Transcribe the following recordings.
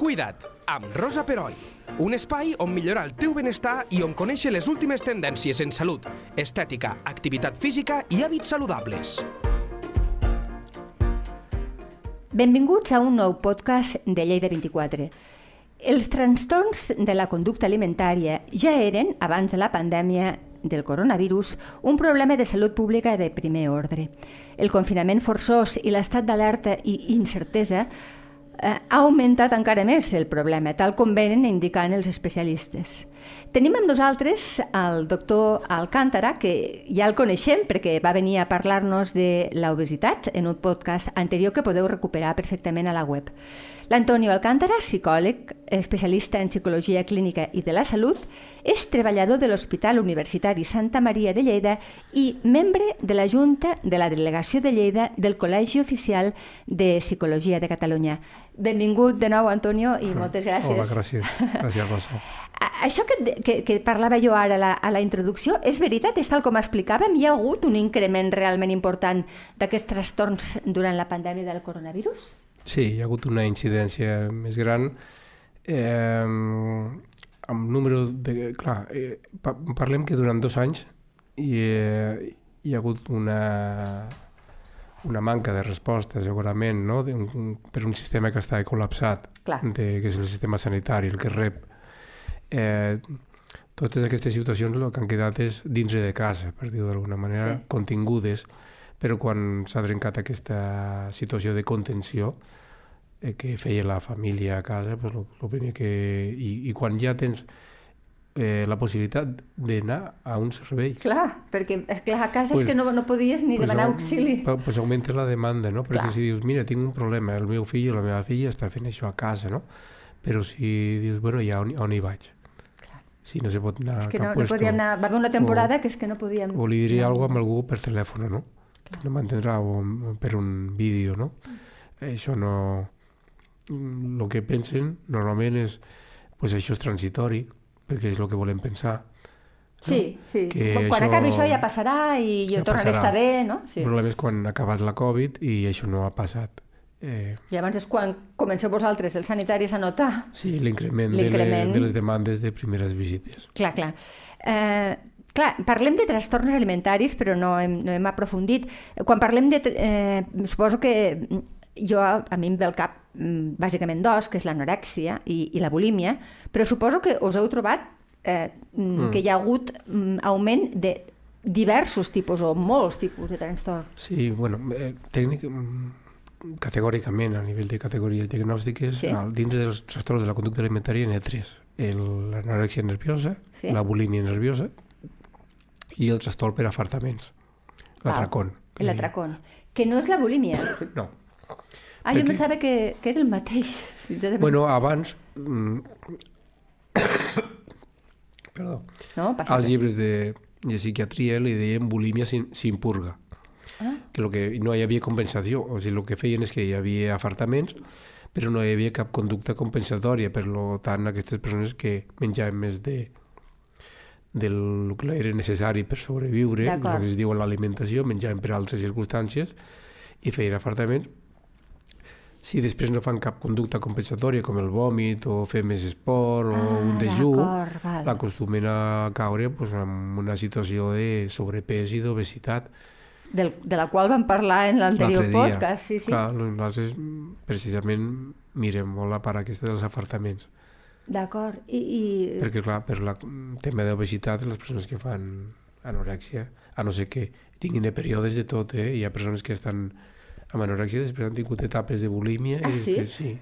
Cuida't, amb Rosa Peroi. Un espai on millorar el teu benestar i on conèixer les últimes tendències en salut, estètica, activitat física i hàbits saludables. Benvinguts a un nou podcast de Lleida 24. Els trastorns de la conducta alimentària ja eren, abans de la pandèmia del coronavirus, un problema de salut pública de primer ordre. El confinament forçós i l'estat d'alerta i incertesa eh, ha augmentat encara més el problema, tal com venen indicant els especialistes. Tenim amb nosaltres el doctor Alcántara, que ja el coneixem perquè va venir a parlar-nos de l'obesitat en un podcast anterior que podeu recuperar perfectament a la web. L'Antonio Alcántara, psicòleg, especialista en psicologia clínica i de la salut, és treballador de l'Hospital Universitari Santa Maria de Lleida i membre de la Junta de la Delegació de Lleida del Col·legi Oficial de Psicologia de Catalunya. Benvingut de nou, Antonio, i moltes gràcies. Hola, gràcies. Gràcies, Rosa. Això que, que, que parlava jo ara a la, a la introducció, és veritat? És tal com explicàvem? Hi ha hagut un increment realment important d'aquests trastorns durant la pandèmia del coronavirus? Sí, hi ha hagut una incidència més gran eh, amb número de... Clar, eh, parlem que durant dos anys hi, eh, hi ha hagut una, una manca de resposta, segurament, no? de un, per un sistema que està col·lapsat, Clar. de, que és el sistema sanitari, el que rep. Eh, totes aquestes situacions el que han quedat és dintre de casa, per dir-ho d'alguna manera, Sí. sí. contingudes, però quan s'ha trencat aquesta situació de contenció eh, que feia la família a casa, pues, lo, lo primer que... I, I quan ja tens eh, la possibilitat d'anar a un servei, Clar, perquè eh, clar, a casa Pues- és que no, no podies ni demanar au- auxili. Pues augmenta la demanda, no? Perquè Clar. si dius, mira, tinc un problema, el meu fill o la meva filla està fent això a casa, no? Però si dius, bueno, ja on, on hi vaig? Si no se pot anar És a que no, no podíem anar... Va haver una temporada que és que no podíem... O li diria alguna amb algú per telèfon, no? Que no m'entendrà, o per un vídeo, no? Això no... El que pensen normalment és pues això és transitori, perquè és el que volem pensar. Sí, sí. Que Quan, això- acabi això ja passarà i jo Ja tornaré a estar bé, no? Sí. El problema és quan ha acabat la Covid i això no ha passat. Eh, I llavors és quan comenceu vosaltres, els sanitaris, a notar. sí, l'increment de, le, de les demandes de primeres visites. Clar, clar. Eh, clar, parlem de trastorns alimentaris, però no hem, no hem aprofundit. Quan parlem de... Eh, suposo que jo, a mi em ve al cap bàsicament dos, que és l'anorèxia i, i la bulímia, però suposo que us heu trobat eh, mm. que hi ha hagut mm, augment de diversos tipus o molts tipus de trastorn. Sí, bueno, eh, tècnic, mm, categòricament, a nivell de categories diagnòstiques, Sí. dins dels trastorns de la conducta alimentària n'hi ha tres. L'anorèxia nerviosa, Sí. la bulímia nerviosa i el trastorn per afartaments, l'atracón. L'atracón. Que no és la bulímia. No. Ah, jo pensava que, que era el mateix. sincerament. Bueno, abans... Mm, perdó. no, passa Als res. llibres de, de psiquiatria li deien bulímia sin, sin purga. Ah. que, lo que no hi havia compensació, o sigui, el que feien és que hi havia afartaments, però no hi havia cap conducta compensatòria, per lo tant, aquestes persones que menjaven més de del que era necessari per sobreviure, el que es diu l'alimentació, menjaven per altres circumstàncies i feien afartaments. Si després no fan cap conducta compensatòria, com el vòmit, o fer més esport, o un Ah, dejú, d'acord, val. l'acostumen a caure pues, en una situació de sobrepès i d'obesitat. Del, de la qual vam parlar en l'anterior podcast. Sí, sí. Clar, nosaltres precisament mirem molt la part aquesta dels afartaments. D'acord. I, i... Perquè, clar, per la mm, tema d'obesitat, les persones que fan anorèxia, a no ser que tinguin períodes de tot, eh? Hi ha persones que estan amb anorèxia, després han tingut etapes de bulímia. Ah, i sí? després, sí.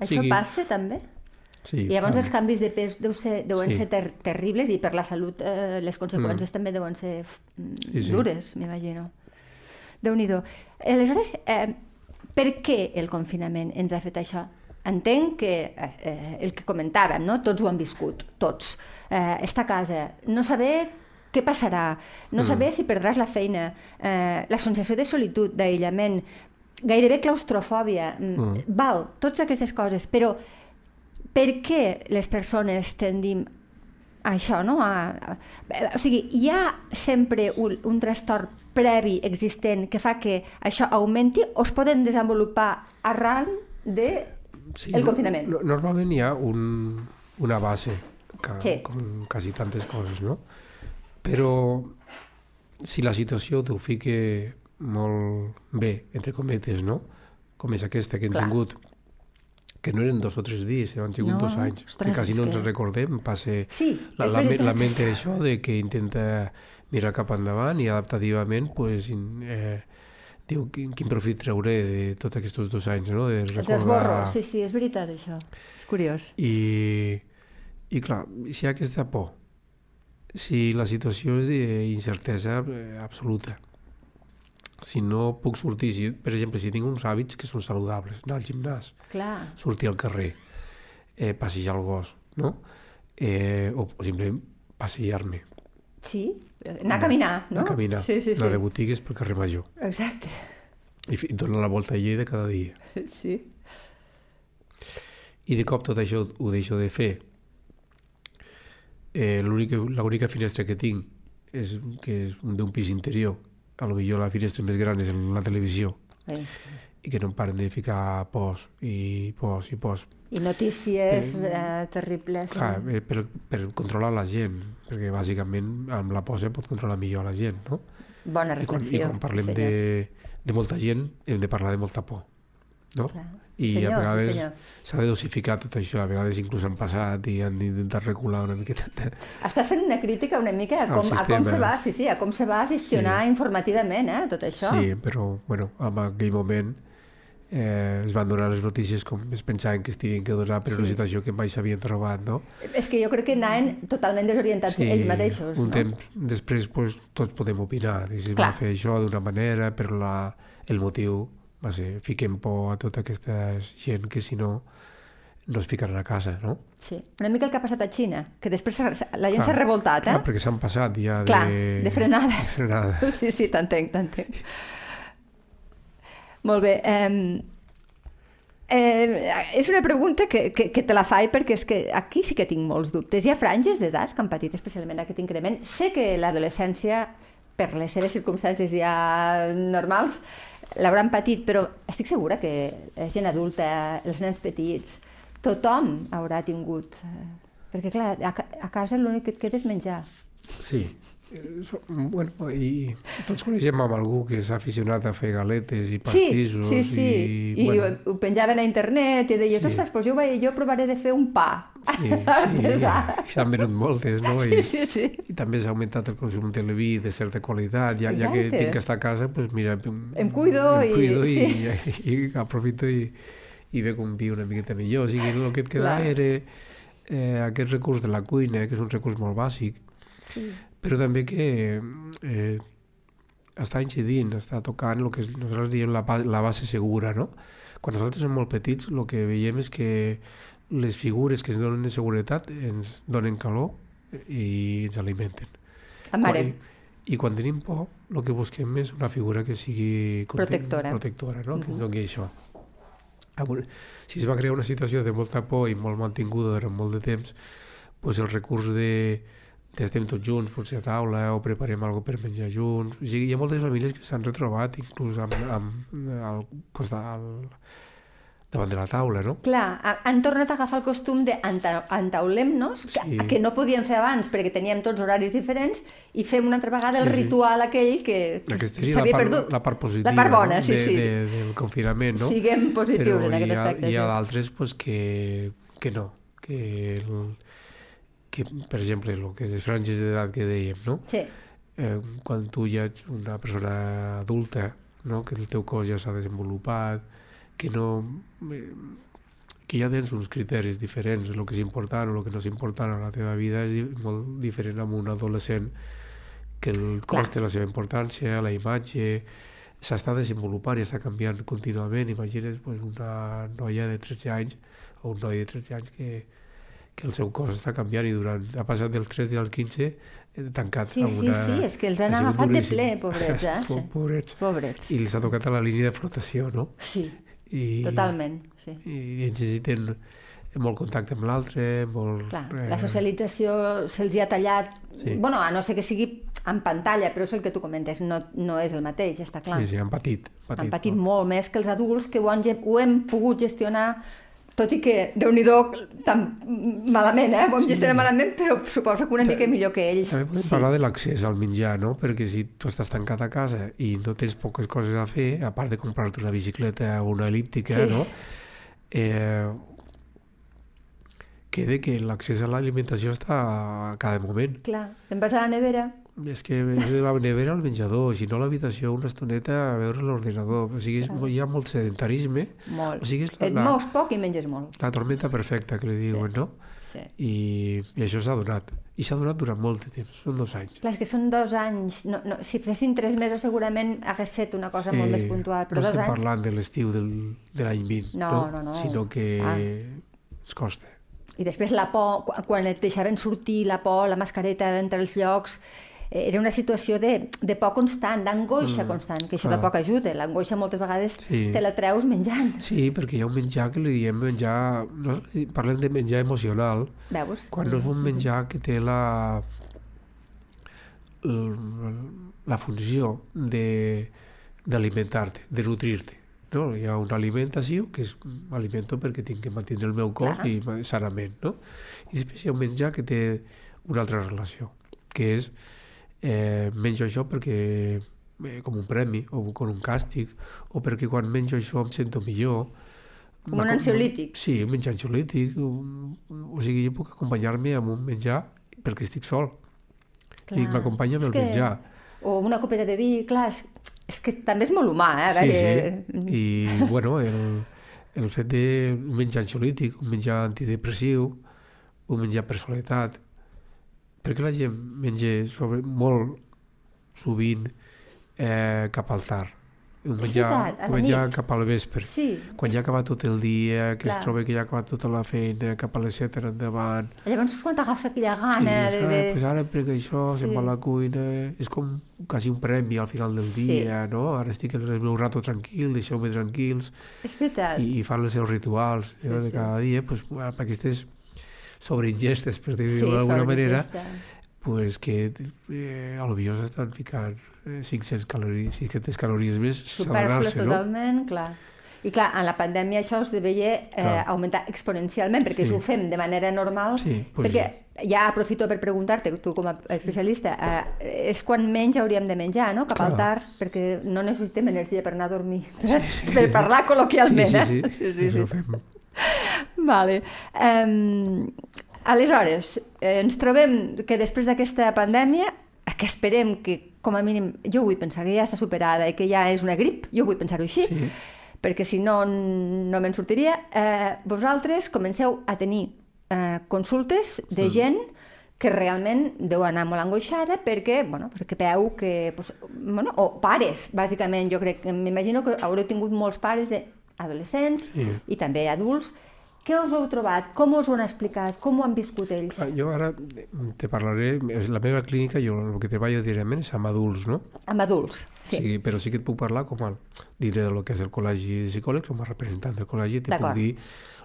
Això sigui- passa també? sí. I llavors ah, els canvis de pes deu ser, deuen Sí. ser ter terribles i per la salut eh, les conseqüències també deuen ser mm, Sí, sí. dures, m'imagino. Déu-n'hi-do. Aleshores, eh, per què el confinament ens ha fet això? Entenc que eh, eh, el que comentàvem, no? tots ho han viscut, tots. Eh, estar a casa, no saber què passarà, no Mm. saber si perdràs la feina, eh, la sensació de solitud, d'aïllament, gairebé claustrofòbia, mm. Mm. val, totes aquestes coses, però per què les persones tendim a això, no? A, a, o sigui, hi ha sempre un, un trastorn previ existent que fa que això augmenti o es poden desenvolupar arran de sí, el confinament. No, normalment hi ha un, una base, que, Sí. com quasi tantes coses, no? Però si la situació t'ho fica molt bé, entre cometes, no? Com és aquesta que hem Clar. tingut, que no eren dos o tres dies, han sigut No, dos anys, ostres, que quasi no que- ens recordem, passa Sí, la, la, la ment això de que intenta mirar cap endavant i adaptativament pues, eh, diu quin, quin profit trauré de tots aquests dos anys, no? De esborro, recordar... sí, sí, és veritat això. És curiós. I, I clar, si hi ha aquesta por, si la situació és d'incertesa eh, absoluta, si no puc sortir, si, per exemple, si tinc uns hàbits que són saludables, anar al gimnàs, Clar, sortir al carrer, eh, passejar el gos, no? Eh, o, o simplement passejar-me, sí, anar a caminar, no? anar a caminar, Sí, sí, sí. anar de botigues pel carrer Major Exacte, i donar la volta a Lleida cada dia. sí. I de cop tot això ho deixo de fer. Eh, l'única- finestra que tinc és que és d'un pis interior. A lo millor la finestra més gran és la televisió Eh, sí. i que no em paren de ficar pos i pos i pos. I notícies eh, terribles. Clar, eh, per, per controlar la gent, perquè bàsicament amb la posa pot controlar millor la gent, no? Bona I quan, reflexió. i quan parlem senyor. de, de molta gent hem de parlar de molta por, no? Clar. I senyor, a vegades s'ha de dosificar tot això, a vegades inclús han passat i han d'intentar regular una miqueta. Estàs fent una crítica una mica a com, a com se va, sí, sí, a com se va gestionar Sí. informativament, eh, tot això. Sí, però bueno, en aquell moment eh, es van donar les notícies com es pensaven que es tenien que donar per una Sí. situació que mai s'havien trobat, no? És que jo crec que anaven totalment desorientats ells mateixos. un no? temps després pues, tots podem opinar i si Clar. va fer això d'una manera, però la, el motiu va ser fiquem por a tota aquesta gent que si no no es ficaran a casa, no? Sí. Una mica el que ha passat a Xina, que després la gent Clar, s'ha revoltat, eh? Clar, perquè s'han passat ja Clar, de... de frenada. De frenada. Sí, sí, t'entenc, t'entenc. Molt bé. Eh, eh, és una pregunta que, que, que te la faig perquè és que aquí sí que tinc molts dubtes. Hi ha franges d'edat que han patit especialment aquest increment. Sé que l'adolescència, per les seves circumstàncies ja normals, l'hauran patit, però estic segura que la gent adulta, els nens petits, tothom haurà tingut... eh, Perquè, clar, a, a casa l'únic que et queda és menjar. Sí. Eh, Bueno, i tots coneixem amb algú que s'ha aficionat a fer galetes i Sí, pastissos sí, sí. i, I, bueno, ho, penjaven a internet i deies, Sí. ostres, doncs jo, vaig, jo provaré de fer un pa. sí, sí, i s'han venut moltes, no? Sí, I, sí, sí. i també s'ha augmentat el consum de vi de certa qualitat, ja, ja que tinc que estar a casa, pues mira, em, Em cuido em i- cuido i, sí. i, i, aprofito i, i veig un vi una miqueta millor. O sigui, el que et queda Clar. era eh, aquest recurs de la cuina, que és un recurs molt bàsic, sí. Però també que eh, està incidint, està tocant el que nosaltres diem la, la base segura, no? Quan nosaltres som molt petits, el que veiem és que les figures que ens donen de seguretat ens donen calor i ens alimenten. A mare. I, I quan tenim por, el que busquem és una figura que sigui content- Protectora. protectora no? que ens doni això. Si es va crear una situació de molta por i molt mantinguda durant molt de temps, doncs el recurs de, de estem tots junts, potser a taula, o preparem alguna per menjar junts. O sigui, hi ha moltes famílies que s'han retrobat inclús amb, amb, al, costat, al, davant de la taula, no? Clar, ha- han tornat a agafar el costum de enta- entaulem-nos, que, Sí. que no podíem fer abans perquè teníem tots horaris diferents, i fem una altra vegada el Sí, sí. ritual aquell que, que s'havia part, perdut. la part positiva La part bona, no? sí, de, sí. De, del confinament, no? Siguem positius Però en aquest ha, aspecte. hi ha sí. d'altres pues, que, que no, que, el, que, per exemple, el que les franges d'edat que dèiem, no? Sí, eh, quan tu ja ets una persona adulta, no? que el teu cos ja s'ha desenvolupat, que no... Eh, que ja tens uns criteris diferents, el que és important o el que no és important a la teva vida és molt diferent amb un adolescent que el cos té la seva importància, la imatge, s'està desenvolupant i està canviant contínuament. Imagines pues, una noia de 13 anys o un noi de 13 anys que, que el seu cos està canviant i durant, ha passat dels 13 als 15 eh, tancat sí, amb sí, una... sí, és que els han agafat de duríssim. ple, pobrets, eh? Po- Sí. Pobrets. Pobrets. I els ha tocat a la línia de flotació, no? Sí, I, totalment, sí. I necessiten molt contacte amb l'altre, molt... Clar, eh, la socialització se'ls hi ha tallat, Sí. bueno, a no ser que sigui en pantalla, però és el que tu comentes, no, no és el mateix, està clar. Sí, sí, han patit. patit han patit no? molt més que els adults que ho, han, ho hem pogut gestionar tot i que, déu nhi tan malament, eh? Hem sí. malament, però suposo que una mica millor que ells. També podem sí. parlar de l'accés al menjar, no? Perquè si tu estàs tancat a casa i no tens poques coses a fer, a part de comprar-te una bicicleta o una elíptica, sí. no? Eh, queda que l'accés a l'alimentació està a cada moment. Clar, te'n vas a la nevera, és que de la nevera al menjador, si no a l'habitació una estoneta a veure l'ordinador. O sigui, és, hi ha molt sedentarisme. Molt. O sigui, és la, Et mous poc i menges molt. La tormenta perfecta, que li diuen, sí. no? Sí. I, I això s'ha donat. I s'ha donat durant molt de temps, són dos anys. Clar, que són dos anys. No, no, si fessin tres mesos segurament hagués estat una cosa sí. molt més puntual, però no estem anys... parlant de l'estiu del, de l'any 20, no, no, no, sinó que ah. ens costa. I després la por, quan et deixaven sortir la por, la mascareta d'entre els llocs, era una situació de, de por constant, d'angoixa mm, constant, que això clar. tampoc ajuda. L'angoixa moltes vegades sí. te la treus menjant. Sí, perquè hi ha un menjar que li diem menjar... No, parlem de menjar emocional. Veus? Quan no és un menjar que té la la funció d'alimentar-te, de, de nutrir-te. No? Hi ha una alimentació que és alimento perquè tinc que mantenir el meu cos Clar. i sanament. No? I després hi ha un menjar que té una altra relació, que és eh, menjo això perquè eh, com un premi o com un càstig o perquè quan menjo això em sento millor. Com un ansiolític. Sí, un menjar ansiolític o sigui, jo puc acompanyar-me amb un menjar perquè estic sol. Clar. i m'acompanya amb el que... menjar. o una copeta de vi, clar és, és que també és molt humà eh? A sí, sí, i bueno el, el fet de un menjar ansiolític un menjar antidepressiu un menjar per soledat per què la gent menja sobre, molt sovint eh, cap al tard? Un menjar, un menjar cap al vespre. Sí. Quan ja ha acabat tot el dia, que Clar. es troba que ja ha acabat tota la feina, cap a les 7 endavant... Llavors és quan t'agafa aquella gana I, de... de... Pues ara prenc això, sí. se'n va a la cuina... És com quasi un premi al final del dia, sí. no? Ara estic en el meu rato tranquil, deixeu-me tranquils. És veritat. I, i fan els seus rituals sí, de sí. cada dia, pues, amb aquestes sobreingestes, per dir-ho sí, d'alguna manera, pues que eh, a l'oviós estan ficant eh, 500 calories, 500 calories més Superflues no? totalment, clar. I clar, en la pandèmia això es deveia eh, augmentar exponencialment, perquè sí. ho fem de manera normal, sí, pues perquè sí. ja aprofito per preguntar-te, tu com a especialista, eh, és quan menys hauríem de menjar, no?, cap clar. al tard, perquè no necessitem energia per anar a dormir, per, sí, per parlar col·loquialment, sí, sí, sí, eh? sí, sí, sí, sí. fem. Vale. Um, aleshores, eh, ens trobem que després d'aquesta pandèmia, que esperem que, com a mínim, jo vull pensar que ja està superada i que ja és una grip, jo vull pensar-ho així, sí. perquè si no, no me'n sortiria, eh, vosaltres comenceu a tenir eh, consultes de mm. gent que realment deu anar molt angoixada perquè, bueno, perquè veu que... Pues, bueno, o pares, bàsicament, jo crec que m'imagino que haureu tingut molts pares de adolescents sí. i també adults. Què us heu trobat? Com us ho han explicat? Com ho han viscut ells? Ah, jo ara te parlaré... La meva clínica, jo el que treballo directament és amb adults, no? Amb adults, sí. sí però sí que et puc parlar com a, diré del que és el Col·legi de Psicòlegs, com a representant del col·legi, te puc dir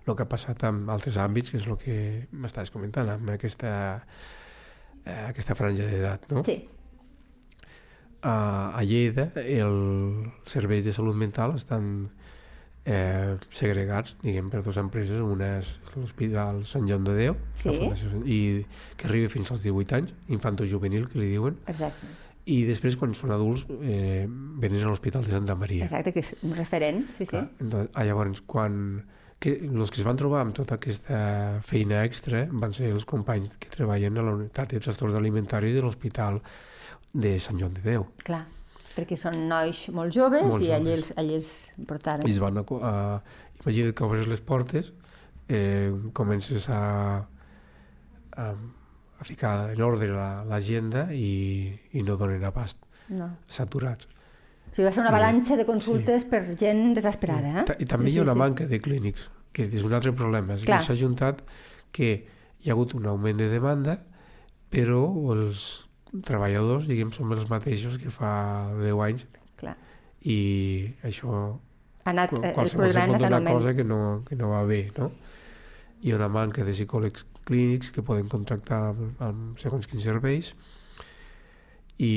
el que ha passat en altres àmbits, que és el que m'estaves comentant, amb aquesta, eh, aquesta franja d'edat, no? Sí. A, a Lleida, els serveis de salut mental estan eh, segregats, diguem, per dues empreses, una és l'Hospital Sant Joan de Déu, sí. i que arriba fins als 18 anys, infanto-juvenil, que li diuen, Exacte. i després, quan són adults, eh, venen a l'Hospital de Santa Maria. Exacte, que és un referent, sí, Clar, sí. Entonces, ah, llavors, quan que els que es van trobar amb tota aquesta feina extra van ser els companys que treballen a la unitat de trastorns alimentaris de l'Hospital de Sant Joan de Déu. Clar perquè són nois molt joves molt i allí els, allí els portaren. Ells van a, a, imagina't que obres les portes, eh, comences a, a, a ficar en ordre l'agenda la, i, i no donen abast. No. Saturats. O sigui, va ser una avalanxa de consultes sí. per gent desesperada. Eh? I també sí, hi ha una sí. manca de clínics, que és un altre problema. S'ha juntat que hi ha hagut un augment de demanda, però els treballadors, diguem, som els mateixos que fa 10 anys. Clar. I això... Ha anat, eh, qualsevol el problema una cosa que no, que no va bé, no? Hi ha una manca de psicòlegs clínics que poden contractar amb, amb segons quins serveis i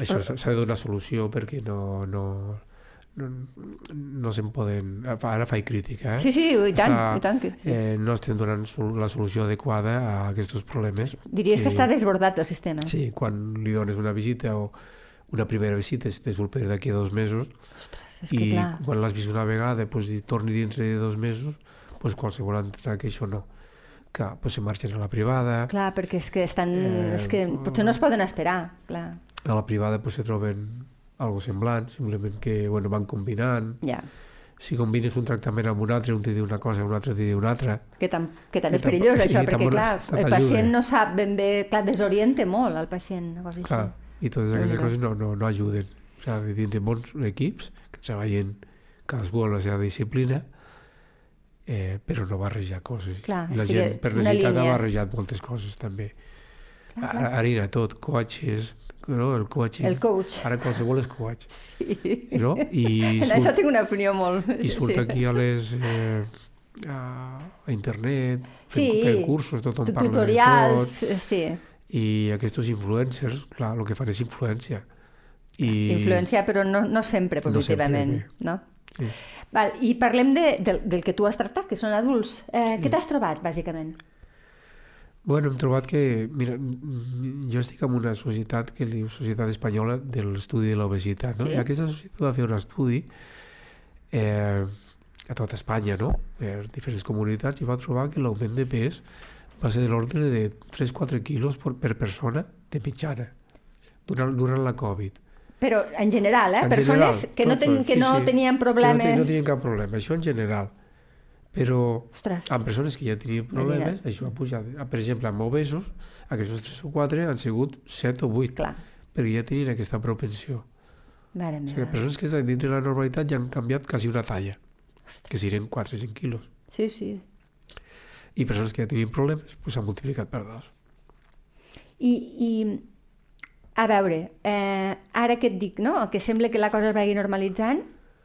això s'ha de donar solució perquè no, no, no, no se'n poden... Ara faig crítica, eh? Sí, sí, i tant, Està- i tant. Que, sí. Eh, no estem donant la solució adequada a aquests problemes. Diries que i- està desbordat el sistema. Sí, quan li dones una visita o una primera visita, si te surt per d'aquí a dos mesos, Ostres, és que i clar. quan l'has vist una vegada, pues, i torni dintre de dos mesos, pues, qualsevol altra que això no. Que pues, se marxen a la privada, Clar, perquè és que estan... Eh, és que potser no es poden esperar, clar. a la privada pues, se troben algo semblant, simplement que bueno, van combinant. Ja. Si combines un tractament amb un altre, un te diu una cosa, un altre te diu una altra. Que, tam que també Que és perillós, tampoc- això, sí, perquè, clar, el pacient no sap ben bé... Clar, desorienta molt el pacient, una cosa Clar, així. i totes aquestes coses no, no, no ajuden. O sigui, dins de bons equips que treballen cadascú amb la seva disciplina, eh, però no barrejar coses. Clar, la gent, per necessitat, ha barrejat moltes coses, també. Clar, clar. ara era tot, coaches, no? el coaching. El coach. Ara qualsevol és coach, Sí. no? I En això surt, tinc una opinió molt... i surt sí. aquí a les... Eh, a, a internet, fent, Sí. fent cursos, tothom parla Tutorials, de tot. sí. I aquests influencers, clar, el que fan és influència. I, Influenciar, però no, no sempre No sempre, positivament, no? Sí. Val, I parlem de, del, del que tu has tractat, que són adults. Eh, Mm. Què t'has trobat, bàsicament? Bueno, hem trobat que, mira, jo estic en una societat que li diu Societat Espanyola de l'Estudi de l'Obesitat, no? Sí. I aquesta societat va fer un estudi eh, a tota Espanya, no? Per diferents comunitats i va trobar que l'augment de pes va ser de l'ordre de 3-4 quilos per, per persona de mitjana durant, durant la Covid. Però en general, eh? En Persones general, que, no, ten, tot, que sí, no sí. tenien Que problemes... no, ten, no tenien cap problema, això en general. Però Ostres, amb persones que ja tenien problemes, això ha pujat. Ah, Per exemple, amb obesos, aquests 3 o 4 han sigut 7 o 8, clar. perquè ja tenien aquesta propensió. Mare O sigui, persones que estan dintre de la normalitat ja han canviat quasi una talla, que serien 4 o 5 quilos. Sí, sí. I persones que ja tenien problemes, s'han multiplicat per dos. I, i a veure, eh, ara que et dic, no? que sembla que la cosa es vagi normalitzant,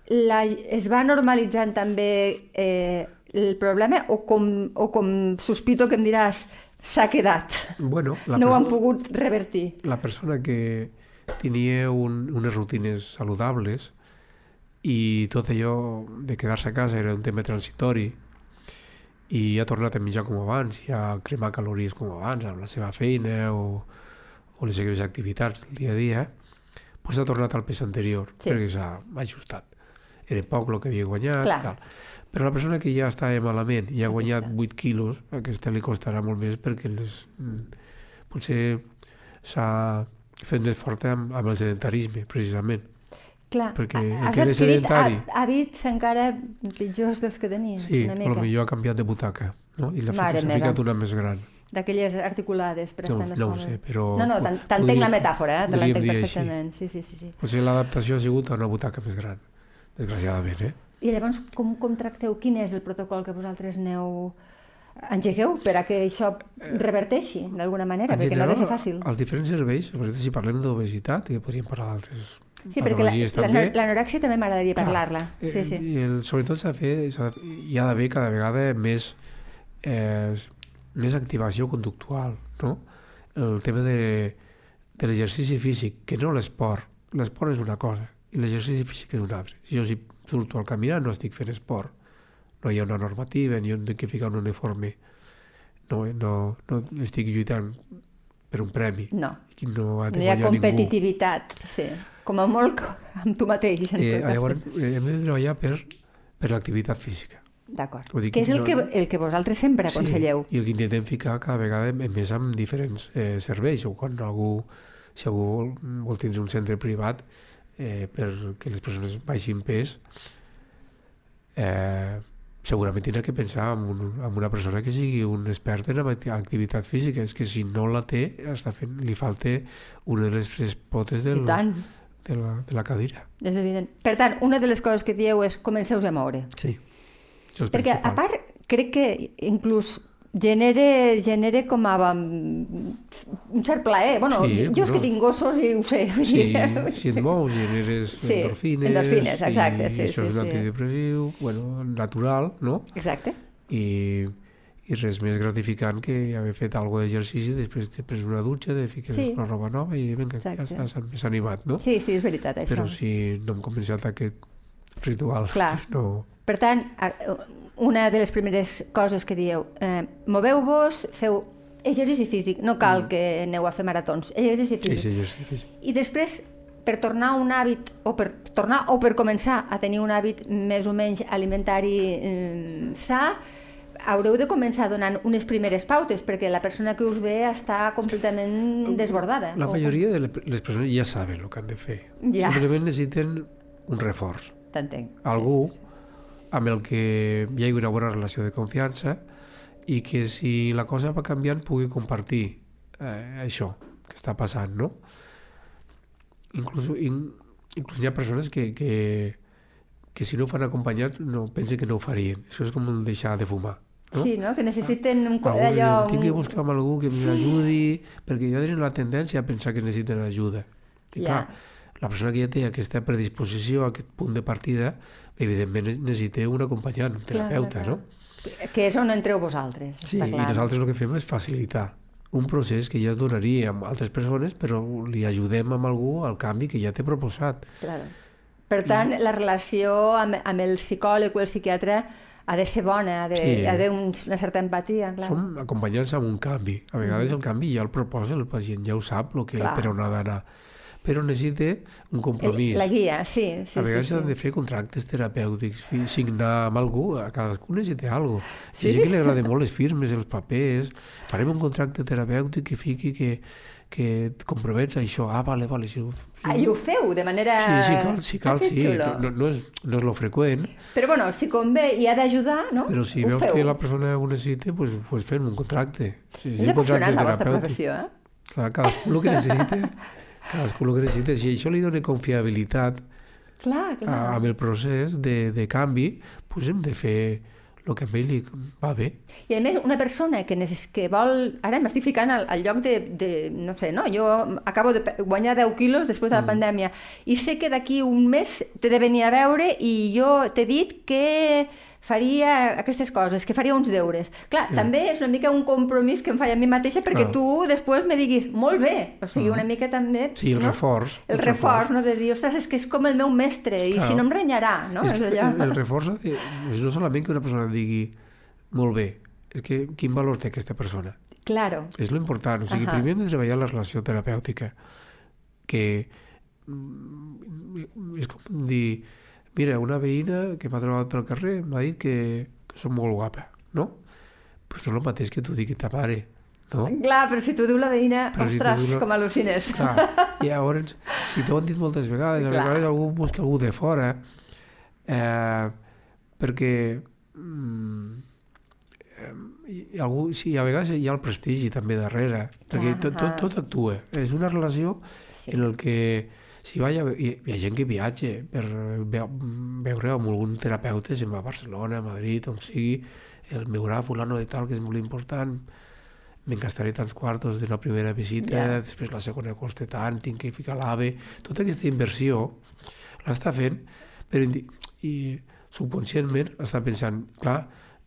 la, es va normalitzant també eh, el problema o com, o com sospito que em diràs s'ha quedat? Bueno, la, no ho han pogut revertir. la persona que tenia un, unes rutines saludables i tot allò de quedar-se a casa era un tema transitori i ha tornat a menjar com abans, i a cremar calories com abans, amb la seva feina o, o les seves activitats del dia a dia, doncs ha tornat al pes anterior, Sí. perquè s'ha ajustat. Era poc el que havia guanyat, Clar. tal. Però la persona que ja estava malament i ha guanyat Aquesta. 8 quilos, aquesta li costarà molt més perquè les, mm, potser s'ha fet més forta amb, amb el sedentarisme, precisament. Clar, Perquè el que era sedentari- hà- hàbits encara pitjors dels que tenies, Sí, una mica. potser ha canviat de butaca, no? I l'ha ficat una més gran. D'aquelles articulades per No, estar més no còmode. sé, però... No, no, t'entenc la metàfora, eh? te l'entenc dir així. perfectament. Sí, sí, sí, sí. Potser l'adaptació ha sigut a una butaca més gran, desgraciadament, eh? I llavors, com, com tracteu? Quin és el protocol que vosaltres aneu engegueu per a que això reverteixi d'alguna manera? En perquè no ha de ser general, fàcil. Els diferents serveis, si parlem d'obesitat, que podríem parlar d'altres Sí, perquè l'anorèxia també m'agradaria Clar, parlar-la. Eh, Sí, sí. I el, sobretot s'ha de fer, hi ha d'haver cada vegada més, eh, més activació conductual, no? El tema de, de l'exercici físic, que no l'esport. L'esport és una cosa i l'exercici físic és una altra. Si jo si surto al caminar no estic fent esport. No hi ha una normativa, ni un que ficar un uniforme. No, no, no estic lluitant per un premi. No, no ha de no hi ha guanyar ningú. competitivitat. Sí. Com a molt amb tu mateix. en Eh, tot llavors, eh, hem de treballar per, per l'activitat física. D'acord. Que és el no- que, el que vosaltres sempre aconselleu. Sí, i el que intentem ficar cada vegada més amb diferents eh, serveis, o quan algú, si algú vol, vol tindre un centre privat eh, perquè les persones baixin pes, eh, segurament tindrà que pensar en, un, en una persona que sigui un expert en acti- activitat física. És que si no la té, està fent, li falta una de les tres potes del, de, la, de la cadira. és evident. Per tant, una de les coses que dieu és comenceu-vos a moure. Sí. Perquè, a principal. part, crec que inclús genere, genere com a um, un cert plaer. Bueno, Sí, jo és que bueno. tinc gossos i ho sé. Sí, si et mous generes Sí, endorfines, endorfines, exacte, i sí, això sí, és un sí. antidepressiu, bueno, natural, no? Exacte. I, i res més gratificant que haver fet alguna d'exercici, després te pres una dutxa, te fiques Sí. una roba nova i vinga, ja Exacte. estàs més animat, no? Sí, sí, és veritat, això. Però si no hem començat aquest espiritual. Clar. No. Per tant, una de les primeres coses que dieu, eh, moveu-vos, feu exercici físic, no cal que aneu a fer maratons, exercici Sí, físic. sí, sí, sí. I després, per tornar a un hàbit, o per tornar o per començar a tenir un hàbit més o menys alimentari eh, sa, haureu de començar donant unes primeres pautes, perquè la persona que us ve està completament desbordada. La majoria de le- les persones ja saben el que han de fer. Ja. Simplement necessiten un reforç. T'entenc. Algú amb el que hi hagi una bona relació de confiança i que si la cosa va canviant pugui compartir eh, això que està passant, no? Inclús, in, inclús hi ha persones que, que, que si no ho fan acompanyats no, pensen que no ho farien. Això és com un deixar de fumar. No? Sí, no? Que necessiten un, co- Algú allò... diu, tinc que un- buscar amb algú que m'ajudi, perquè ja tenen la tendència a pensar que necessiten ajuda. I Ja. clar, la persona que ja té aquesta predisposició, aquest punt de partida, evidentment ne- necessita un acompanyant, un Clar, terapeuta, clar, no? Que és on entreu vosaltres, Sí, està i clar. nosaltres el que fem és facilitar un procés que ja es donaria amb altres persones, però li ajudem amb algú al canvi que ja té proposat. Claro. Per tant, la relació amb, amb el psicòleg o el psiquiatre ha de ser bona, ha de- Sí. d'haver un, una certa empatia, clar. Som acompanyants amb un canvi. A vegades el canvi ja el proposa el pacient, ja ho sap el que, Clar. per on ha d'anar. Però necessita un compromís. La guia, sí. sí a vegades sí, s'han sí. de fer contractes terapèutics, signar amb algú, a cadascú necessita alguna cosa. Hi ha gent que li agrada molt les firmes, els papers, farem un contracte terapèutic que fiqui que, que et compromets a això. Ah, vale, vale. Si, ho- si, Ah, i ho feu de manera... sí, sí, cal, sí, cal, Ah, que sí. No, no, és, no és lo freqüent, Però bueno, si convé i ha d'ajudar, no? però si ho veus feu. que la persona ho necessita, pues, pues fem un contracte. Si És un contracte la vostra professió, eh? Clar, cadascú el que necessita, cadascú el que necessita. Si això li dona confiabilitat Clar, clar. a, amb el procés de, de canvi, pues hem de fer el que a ell li va bé. I a més, una persona que, que vol... Ara m'estic ficant al, al lloc de, de... No sé, no? Jo acabo de guanyar 10 quilos després de la mm. pandèmia i sé que d'aquí un mes t'he de venir a veure i jo t'he dit que faria aquestes coses, que faria uns deures. Clar, Sí. també és una mica un compromís que em faig a mi mateixa perquè Clar. tu després me diguis, molt bé, o sigui, una mica també... Sí, el no? reforç. El reforç, no? De dir, ostres, és que és com el meu mestre i si no em renyarà, no? És És allò... el, el reforç és no solament que una persona digui molt bé, és que quin valor té aquesta persona. Claro. És lo important. O sigui, Ahà. primer hem de treballar la relació terapèutica, que mm, és com dir, mira, una veïna que m'ha trobat pel carrer m'ha dit que, que som molt guapa, no? Però és el mateix que t'ho digui ta mare, no? Clar, però si t'ho diu la veïna, Però si ostres, diu la- com al·lucines. Clar, i llavors, si t'ho han dit moltes vegades, a vegades algú busca algú de fora, eh, perquè mm, eh, i algú, sí, a vegades hi ha el prestigi també darrere, perquè tot, tot, tot actua. És una relació Sí. en el que si va, hi, ha, hi ha gent que viatja per ve, veure amb algun terapeuta, se'n va a Barcelona, a Madrid, on sigui, el veurà fulano de tal, que és molt important, me'n gastaré tants quartos de la primera visita, Ja. després la segona costa tant, tinc que ficar l'AVE... Tota aquesta inversió l'està fent, però i subconscientment està pensant, clar,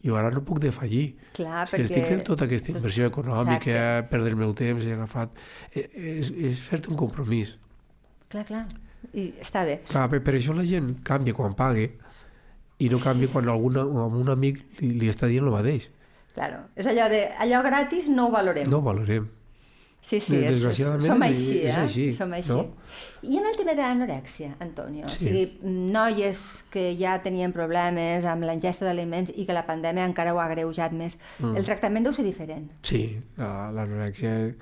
jo ara no puc defallir. Clar, Si estic fent tota aquesta inversió econòmica, Exacte. perdre el meu temps, he agafat... eh, És, és fer-te un compromís. Clar, clar. I està bé. Clar, per, per això la gent canvia quan paga i no canvia quan algun, un amic li, li està dient el mateix. Claro. És allò de, allò gratis no ho valorem. No ho valorem. Sí, sí, és, Desgraciadament som és- així, és eh? així, som així. no? I en el tema de l'anorèxia, Antonio, Sí. o sigui, noies que ja tenien problemes amb la ingesta d'aliments i que la pandèmia encara ho ha greujat més, Mm. el tractament deu ser diferent. Sí, la- l'anorèxia...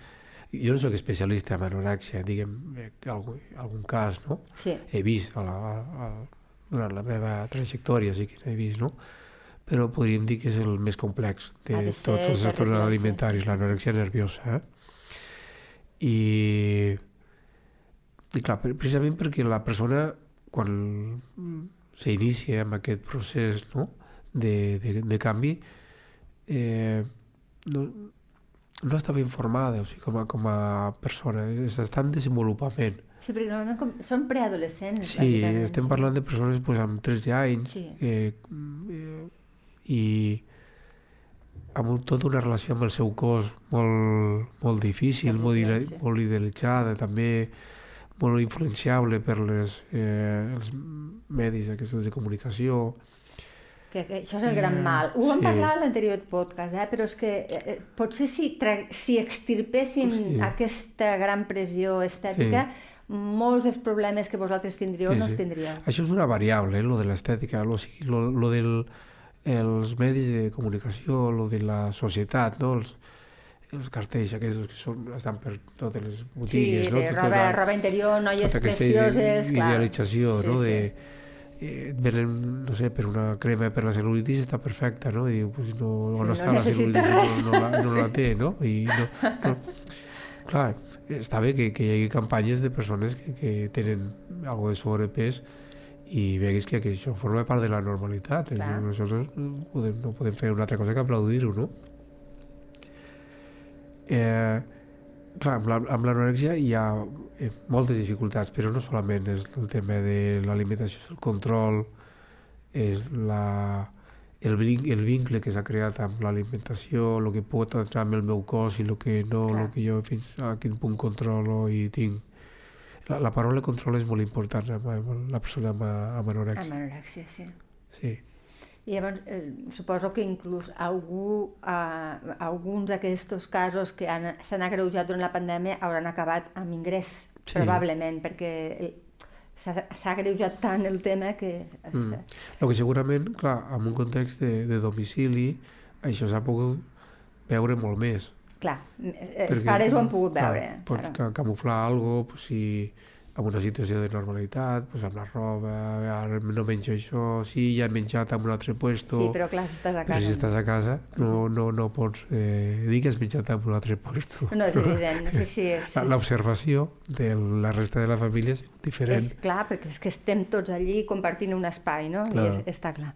Jo no sóc especialista en anorèxia, diguem, eh, algun, algun cas, no? Sí, He vist a la, a, durant la meva trajectòria, sí que n'he vist, no? Però podríem dir que és el més complex de de tots els trastorns alimentaris, sí. l'anorèxia nerviosa. Eh? I, I clar, pre- precisament perquè la persona, quan s'inicia amb aquest procés no? de, de, de canvi, eh, no, no estava informada o sigui, com, a, com a persona, està en desenvolupament. sí perquè normalment com, són preadolescents. Sí, estem parlant de persones pues, amb 13 anys Sí. eh, eh, i amb tota una relació amb el seu cos molt, molt difícil, molt, sí. molt idealitzada, també molt influenciable per les, eh, els medis aquests de comunicació. Que, que això és el gran Eh, mal. Ho vam sí. parlar a l'anterior podcast, eh? però és que eh, eh, potser si, si extirpéssim Sí. aquesta gran pressió estètica, molts dels problemes que vosaltres tindríeu Sí, no els sí. tindríeu. Això és una variable, eh, lo de l'estètica, lo, lo, lo del els medis de comunicació, lo de la societat, no? els, els cartells aquests que són, estan per totes les Sí, botigues, no? de Tota roba, la- roba interior, noies tota aquesta precioses, clar. idealització, Sí, no? sí. De, et venen, no sé, per una crema per la cel·lulitis està perfecta, no? I diu, pues no, on no està la cel·lulitis? res. No, no, la, no Sí. la té, no? I no, no. Clar, està bé que, que hi hagi campanyes de persones que, que tenen algo de sobrepès i veguis que, que això forma part de la normalitat. Clar. Nosaltres no podem, no podem fer una altra cosa que aplaudir-ho, no? Eh, clar, amb la- amb l'anorexia hi ha eh, moltes dificultats, però no solament és el tema de l'alimentació, és el control, és la, el, vin- el vincle que s'ha creat amb l'alimentació, el que pot entrar amb el meu cos i el que no, Clar. el que jo fins a quin punt controlo i tinc. La, la paraula control és molt important amb, amb la persona amb, amb anorexia. Amb anorèxia, sí. Sí. I llavors, eh, suposo que inclús algú, eh, alguns d'aquests casos que han- s'han agreujat durant la pandèmia hauran acabat amb ingrés, Sí. probablement, perquè s'ha agreujat tant el tema que... Mm. El que segurament, clar, en un context de, de domicili, això s'ha pogut veure molt més. Clar, eh, els Perquè, pares ho han pogut clar, veure. Pots claro. ca camuflar alguna cosa, pues, si en una situació de normalitat, pues, amb la roba, ara no menjo això, sí, ja he menjat en un altre puesto, Sí, però clar, si estàs a però casa... si estàs a casa no, no, no pots eh, dir que has menjat en un altre puesto. No, és evident, sí, sí. És, La- L'observació de la resta de la família és diferent. és clar, perquè és que estem tots allí compartint un espai, no? Clar. I és, està clar.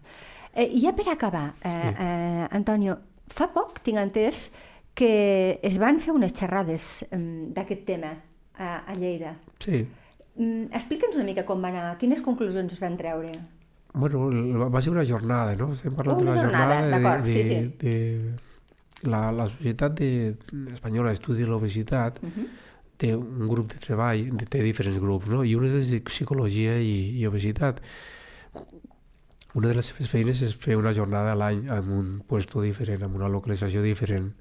Eh, I ja per acabar, eh, Sí. eh, Antonio, fa poc tinc entès que es van fer unes xerrades eh, d'aquest tema a, a Lleida. Sí. Mm, Explica'ns una mica com va anar, quines conclusions es van treure. Bueno, va ser una jornada, no? Estem parlant Una de la jornada, jornada d'acord, de, sí, de, sí. de la, la Societat de, Espanyola d'Estudi de l'Obesitat Uh -huh. té un grup de treball, de- té diferents grups, no? I un és de psicologia i, i obesitat. Una de les seves feines és fer una jornada a l'any en un puesto diferent, amb una localització diferent.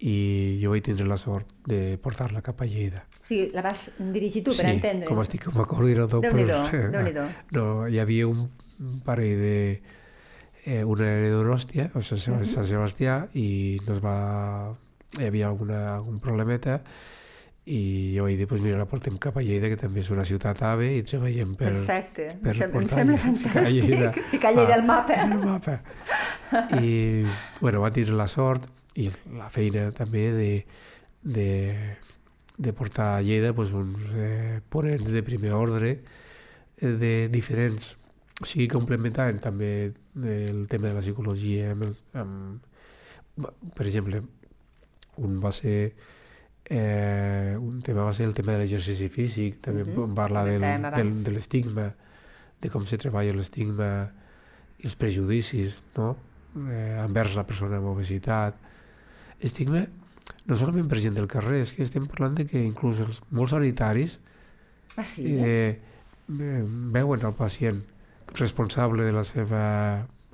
I jo vaig tindre la sort de portar-la cap a Lleida. Sigui, la vas dirigir tu, per sí, entendre. com estic com a coordinador. Déu-n'hi-do, pues, Déu-n'hi-do. no, hi havia un, parell de... Eh, una era de o sigui, Sant, Mhm. Sant Sebastià, i nos va... Hi havia alguna, algun problemeta, i jo vaig dir, pues mira, la portem cap a Lleida, que també és una ciutat ave, i treballem per... Perfecte, per em, sem em portar- sembla ficar Lleida. fantàstic. Ficar Lleida al mapa. el mapa. I, bueno, va tindre la sort i la feina també de, de, de portar a Lleida pues, uns eh, ponents de primer ordre eh, de diferents o sigui, complementaven també el tema de la psicologia amb, el- amb, per exemple un va ser eh, un tema va ser el tema de l'exercici físic també uh -huh. parla del, del, de l'estigma de com se treballa l'estigma i els prejudicis no? eh, envers la persona amb obesitat estigma no solament per gent del carrer, és que estem parlant de que inclús els molts sanitaris Ah, sí? eh, eh, veuen el pacient responsable de la seva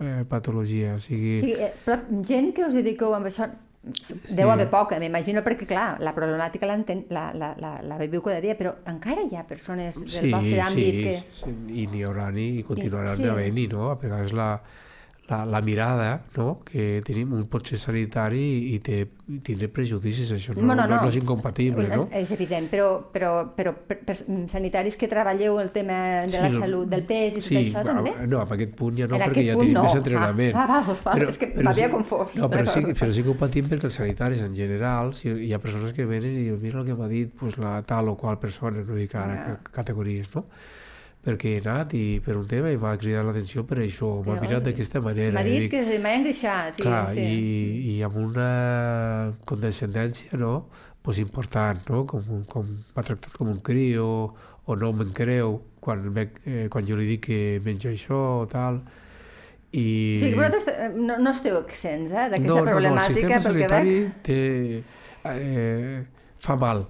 eh, patologia. O sigui, Sí, eh, però gent que us dediqueu amb això deu Sí. haver poca, m'imagino, perquè, clar, la problemàtica la, la, la, la viviu cada dia, però encara hi ha persones del sí, vostre àmbit sí, que... sí, i n'hi haurà i continuaran sí. havent-hi, no? A vegades la, la, la mirada no? que tenim, un pot ser sanitari i té, i tindre prejudicis, això no, No, no, no. no és incompatible, no? És evident, però, però, però per, per, sanitaris que treballeu el tema de la Sí, salut, del pes i sí, tot això, va- també? No, en aquest punt ja no, En perquè ja tenim no. més entrenament. Ah, ah, val, val, és que m'havia sí- confós. No, però sí, però sí que ho patim perquè els sanitaris en general, si hi ha persones que venen i diuen mira el que m'ha dit pues, la tal o qual persona, no dic ara ca- categories, no? Perquè he anat i per un tema i m'ha cridat l'atenció per això, m'ha mirat d'aquesta manera. M'ha i dit dic, que m'ha engreixat. Clar, sí. i, i amb una condescendència no? pues important, no? com, com m'ha tractat com un crio o no me'n creu quan, veig, eh, quan jo li dic que menja això o tal i... Sí, vosaltres eh, no, no esteu exents eh, d'aquesta no, no, no, el problemàtica, sistema sanitari té, eh, fa mal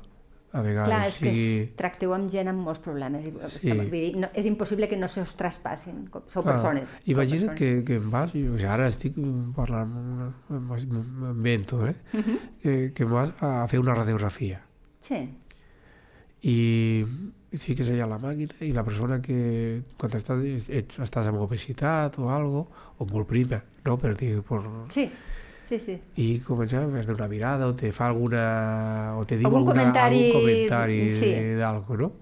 a vegades. Clar, és que sigui... es, tracteu amb gent amb molts problemes. i- Sí. Vull dir, no, és impossible que no se us traspassin. com- Sou Ah, persones. Imagina't persones. que, que em vas, jo ara estic parlant, m'invento, eh? Mhm. que, que em vas a fer una radiografia Sí, i et fiques allà a la màquina i la persona que quan estàs, ets, estàs amb obesitat o algo, o molt prima, no? Per dir, per, sí, sí, sí. i comença a fer una mirada o te fa alguna... o te diu Algun alguna, comentari, algun comentari sí. d'algo, no?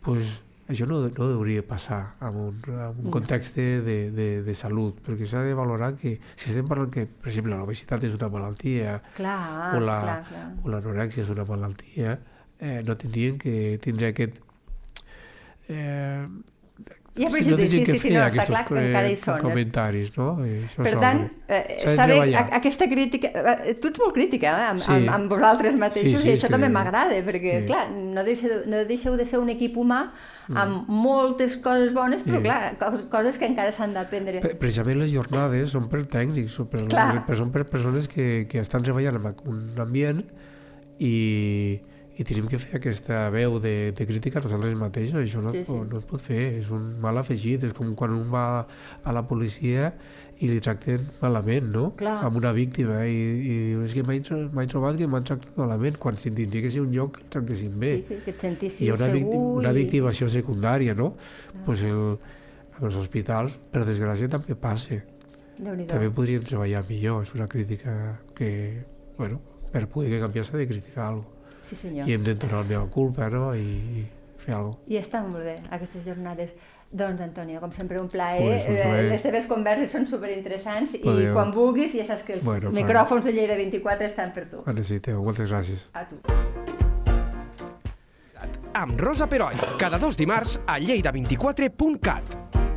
pues, això no, no hauria passar en un, en un context de, de, de, de salut, perquè s'ha de valorar que si estem parlant que, per exemple, l'obesitat és una malaltia Clar, o la- clar, clar. o l'anorèxia és una malaltia, eh, no tindrien que tindre aquest... Eh, Hi ha no prejudicis, tindrien que sí, sí, fer no, està clar que encara hi són, eh? comentaris, no? I això Per tant, eh, està bé, a- aquesta crítica... eh, Tu ets molt crítica eh, amb, Sí. amb, amb vosaltres mateixos Sí, sí, i això que- també m'agrada, perquè, Sí. clar, no deixeu, no deixeu de ser un equip humà amb moltes coses bones, però, Sí. clar, cos- coses que encara s'han d'aprendre. Pre- Precisament les jornades són per tècnics, Clar. per, són per persones que, que estan treballant en un ambient i, i tenim que fer aquesta veu de, de crítica a nosaltres mateixos. Això no, Sí, sí. no es pot fer, és un mal afegit. És com quan un va a la policia i li tracten malament, no? Clar. Amb una víctima i, i diu, és que m'he tro- m'he trobat que m'han tractat malament, quan si tindria que ser un lloc que el tractessin bé. Sí, que, que et sentissis Hi ha una, segur victi una victimació secundària, no? Pues el, en els hospitals, per desgràcia, també passa. També podríem treballar millor, és una crítica que, bueno, per poder canviar s'ha de criticar alguna cosa. Sí, senyor. I hem d'entonar la meva culpa, no?, i, i fer alguna cosa. I està molt bé, aquestes jornades. Doncs, Antonio, com sempre, un plaer. Pues un Eh, plaer. Les teves converses són superinteressants i Adéu. quan vulguis ja saps que els Bueno, micròfons de Lleida 24 estan per tu. Quan necessiteu. Moltes gràcies. A tu. Amb Rosa Peroi, cada dos dimarts a lleida24.cat.